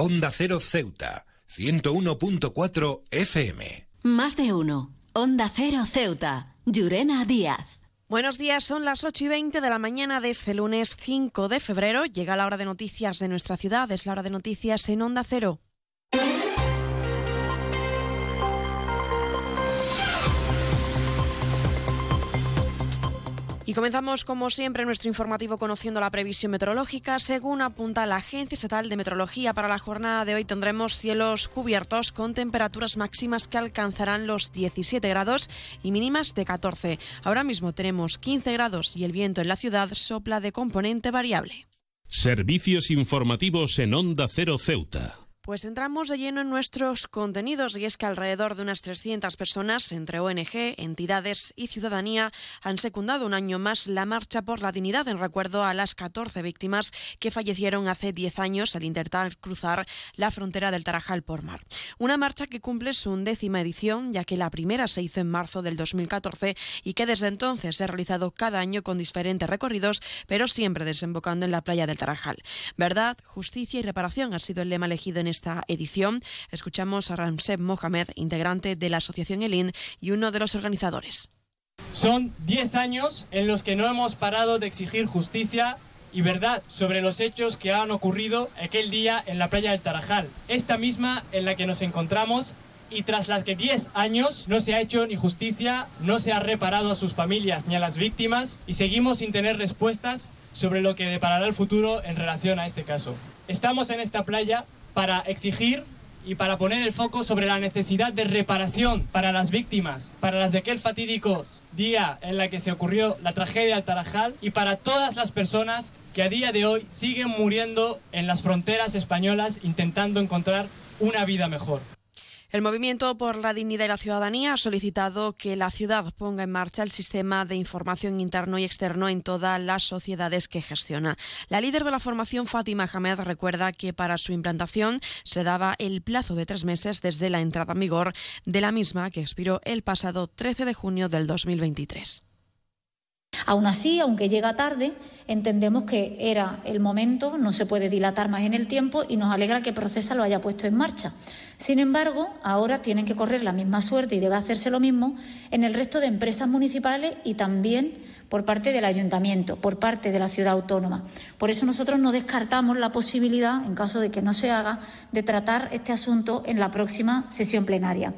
Onda Cero Ceuta, 101.4 FM. Más de uno. Onda Cero Ceuta, Llurena Díaz. Buenos días, son las 8 y 20 de la mañana de este lunes 5 de febrero. Llega la hora de noticias de nuestra ciudad, es la hora de noticias en Onda Cero. Y comenzamos, como siempre, nuestro informativo conociendo la previsión meteorológica. Según apunta la Agencia Estatal de Meteorología, para la jornada de hoy tendremos cielos cubiertos con temperaturas máximas que alcanzarán los 17 grados y mínimas de 14. Ahora mismo tenemos 15 grados y el viento en la ciudad sopla de componente variable. Servicios informativos en Onda Cero Ceuta. Pues entramos de lleno en nuestros contenidos y es que alrededor de unas 300 personas, entre ONG, entidades y ciudadanía, han secundado un año más la marcha por la dignidad en recuerdo a las 14 víctimas que fallecieron hace 10 años al intentar cruzar la frontera del Tarajal por mar. Una marcha que cumple su undécima edición, ya que la primera se hizo en marzo del 2014 y que desde entonces se ha realizado cada año con diferentes recorridos, pero siempre desembocando en la playa del Tarajal. Verdad, justicia y reparación ha sido el lema elegido en esta edición. Escuchamos a Ramseb Mohamed, integrante de la Asociación ELIN y uno de los organizadores. Son 10 años en los que no hemos parado de exigir justicia y verdad sobre los hechos que han ocurrido aquel día en la playa del Tarajal, esta misma en la que nos encontramos y tras las que 10 años no se ha hecho ni justicia, no se ha reparado a sus familias ni a las víctimas y seguimos sin tener respuestas sobre lo que deparará el futuro en relación a este caso. Estamos en esta playa para exigir y para poner el foco sobre la necesidad de reparación para las víctimas, para las de aquel fatídico día en la que se ocurrió la tragedia del Tarajal y para todas las personas que a día de hoy siguen muriendo en las fronteras españolas intentando encontrar una vida mejor. El Movimiento por la Dignidad y la Ciudadanía ha solicitado que la ciudad ponga en marcha el sistema de información interno y externo en todas las sociedades que gestiona. La líder de la formación, Fátima Hamed, recuerda que para su implantación se daba el plazo de tres meses desde la entrada en vigor de la misma, que expiró el pasado 13 de junio del 2023. Aún así, aunque llega tarde, entendemos que era el momento, no se puede dilatar más en el tiempo y nos alegra que Procesa lo haya puesto en marcha. Sin embargo, ahora tienen que correr la misma suerte y debe hacerse lo mismo en el resto de empresas municipales y también por parte del ayuntamiento, por parte de la ciudad autónoma. Por eso nosotros no descartamos la posibilidad, en caso de que no se haga, de tratar este asunto en la próxima sesión plenaria.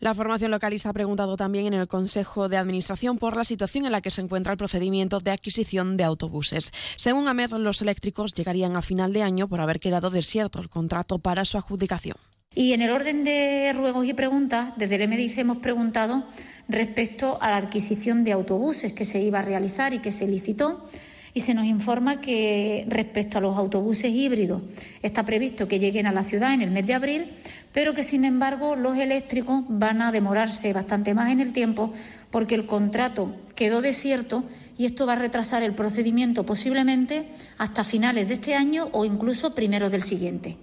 La formación localista ha preguntado también en el Consejo de Administración por la situación en la que se encuentra el procedimiento de adquisición de autobuses. Según AMED, los eléctricos llegarían a final de año por haber quedado desierto el contrato para su adjudicación. Y en el orden de ruegos y preguntas, desde el MDIC hemos preguntado respecto a la adquisición de autobuses que se iba a realizar y que se licitó y se nos informa que respecto a los autobuses híbridos está previsto que lleguen a la ciudad en el mes de abril, pero que sin embargo los eléctricos van a demorarse bastante más en el tiempo porque el contrato quedó desierto y esto va a retrasar el procedimiento posiblemente hasta finales de este año o incluso primeros del siguiente.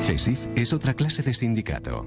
CESIF es otra clase de sindicato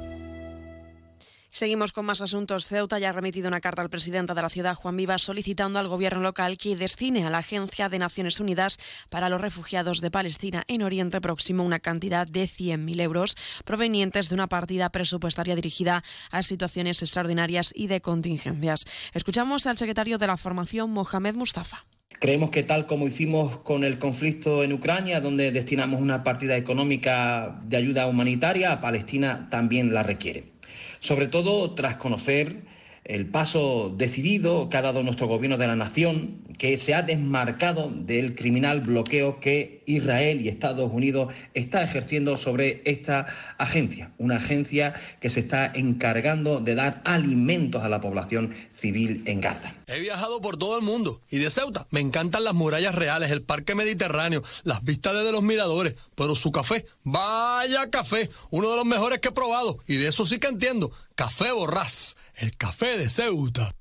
Seguimos con más asuntos. Ceuta ya ha remitido una carta al presidente de la ciudad, Juan Vivas, solicitando al gobierno local que destine a la Agencia de Naciones Unidas para los Refugiados de Palestina en Oriente Próximo una cantidad de 100.000 euros provenientes de una partida presupuestaria dirigida a situaciones extraordinarias y de contingencias. Escuchamos al secretario de la formación, Mohamed Mustafa. Creemos que tal como hicimos con el conflicto en Ucrania, donde destinamos una partida económica de ayuda humanitaria, a Palestina también la requiere sobre todo tras conocer el paso decidido que ha dado nuestro gobierno de la nación, que se ha desmarcado del criminal bloqueo que Israel y Estados Unidos está ejerciendo sobre esta agencia, una agencia que se está encargando de dar alimentos a la población civil en Gaza. He viajado por todo el mundo y de Ceuta me encantan las murallas reales, el parque mediterráneo, las vistas desde los miradores, pero su café, vaya café, uno de los mejores que he probado y de eso sí que entiendo Café Borrás, el café de Ceuta.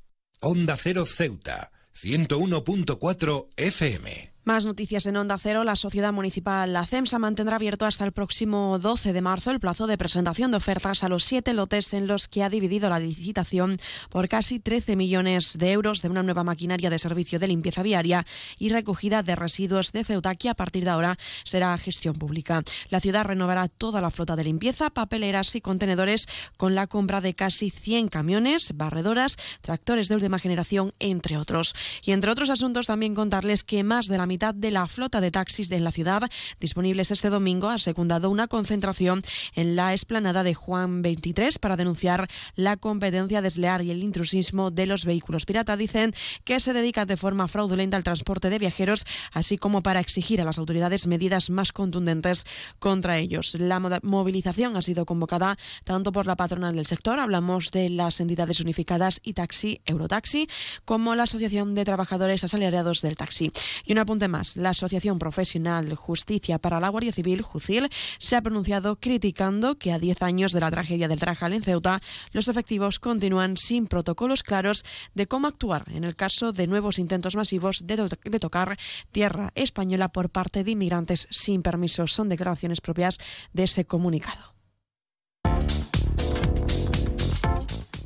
Onda Cero Ceuta, 101.4 FM. Más noticias en Onda Cero. La Sociedad Municipal La CEMSA mantendrá abierto hasta el próximo 12 de marzo el plazo de presentación de ofertas a los siete lotes en los que ha dividido la licitación por casi 13 millones de euros de una nueva maquinaria de servicio de limpieza viaria y recogida de residuos de Ceuta, que a partir de ahora será gestión pública. La ciudad renovará toda la flota de limpieza, papeleras y contenedores con la compra de casi 100 camiones, barredoras, tractores de última generación, entre otros. Y entre otros asuntos, también contarles que más de la mitad de la flota de taxis de la ciudad disponibles este domingo ha secundado una concentración en la explanada de Juan 23 para denunciar la competencia desleal y el intrusismo de los vehículos pirata. Dicen que se dedican de forma fraudulenta al transporte de viajeros, así como para exigir a las autoridades medidas más contundentes contra ellos. La movilización ha sido convocada tanto por la patronal del sector, hablamos de las entidades unificadas y taxi, Eurotaxi, como la Asociación de Trabajadores Asalariados del Taxi. Y una más, la Asociación Profesional Justicia para la Guardia Civil, JUCIL, se ha pronunciado criticando que a 10 años de la tragedia del Trajal en Ceuta, los efectivos continúan sin protocolos claros de cómo actuar en el caso de nuevos intentos masivos de, de tocar tierra española por parte de inmigrantes sin permiso. Son declaraciones propias de ese comunicado.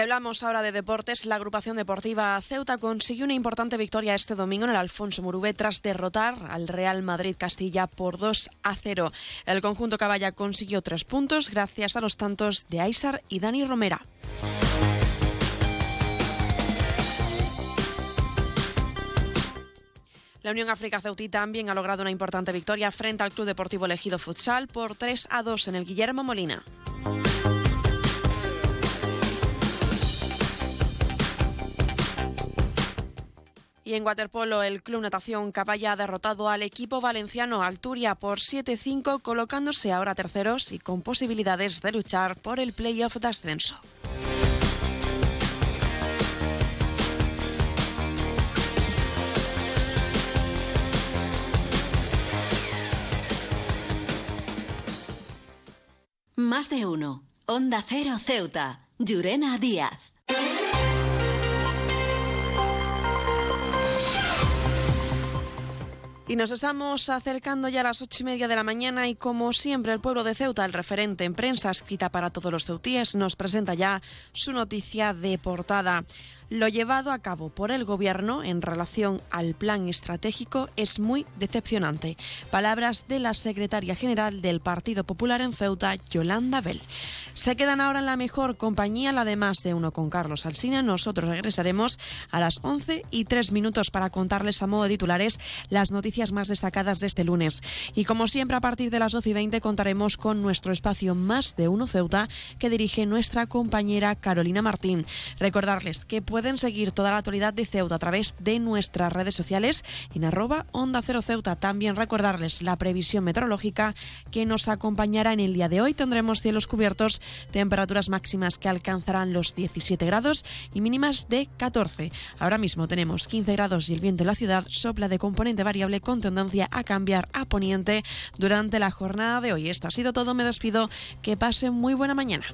Hablamos ahora de deportes. La agrupación deportiva Ceuta consiguió una importante victoria este domingo en el Alfonso Murube tras derrotar al Real Madrid Castilla por 2 a 0. El conjunto caballa consiguió tres puntos gracias a los tantos de Aysar y Dani Romera. La Unión África Ceutí también ha logrado una importante victoria frente al Club Deportivo Elegido Futsal por 3 a 2 en el Guillermo Molina. Y en waterpolo, el Club Natación Caballa ha derrotado al equipo valenciano Alturia por 7-5, colocándose ahora terceros y con posibilidades de luchar por el playoff de ascenso. Más de uno. Onda Cero Ceuta. Llurena Díaz. Y nos estamos acercando ya a las ocho y media de la mañana y como siempre el pueblo de Ceuta, el referente en prensa escrita para todos los ceutíes, nos presenta ya su noticia de portada. Lo llevado a cabo por el Gobierno en relación al plan estratégico es muy decepcionante. Palabras de la secretaria general del Partido Popular en Ceuta, Yolanda Bell. Se quedan ahora en la mejor compañía, la de más de uno con Carlos Alsina. Nosotros regresaremos a las 11 y 3 minutos para contarles a modo de titulares las noticias más destacadas de este lunes. Y como siempre, a partir de las 12 y 20 contaremos con nuestro espacio Más de uno Ceuta que dirige nuestra compañera Carolina Martín. Recordarles que pueden seguir toda la actualidad de Ceuta a través de nuestras redes sociales en arroba Onda Cero Ceuta. También recordarles la previsión meteorológica que nos acompañará en el día de hoy. Tendremos cielos cubiertos, temperaturas máximas que alcanzarán los 17 grados y mínimas de 14. Ahora mismo tenemos 15 grados y el viento en la ciudad sopla de componente variable con tendencia a cambiar a poniente durante la jornada de hoy. Esto ha sido todo. Me despido. Que pasen muy buena mañana.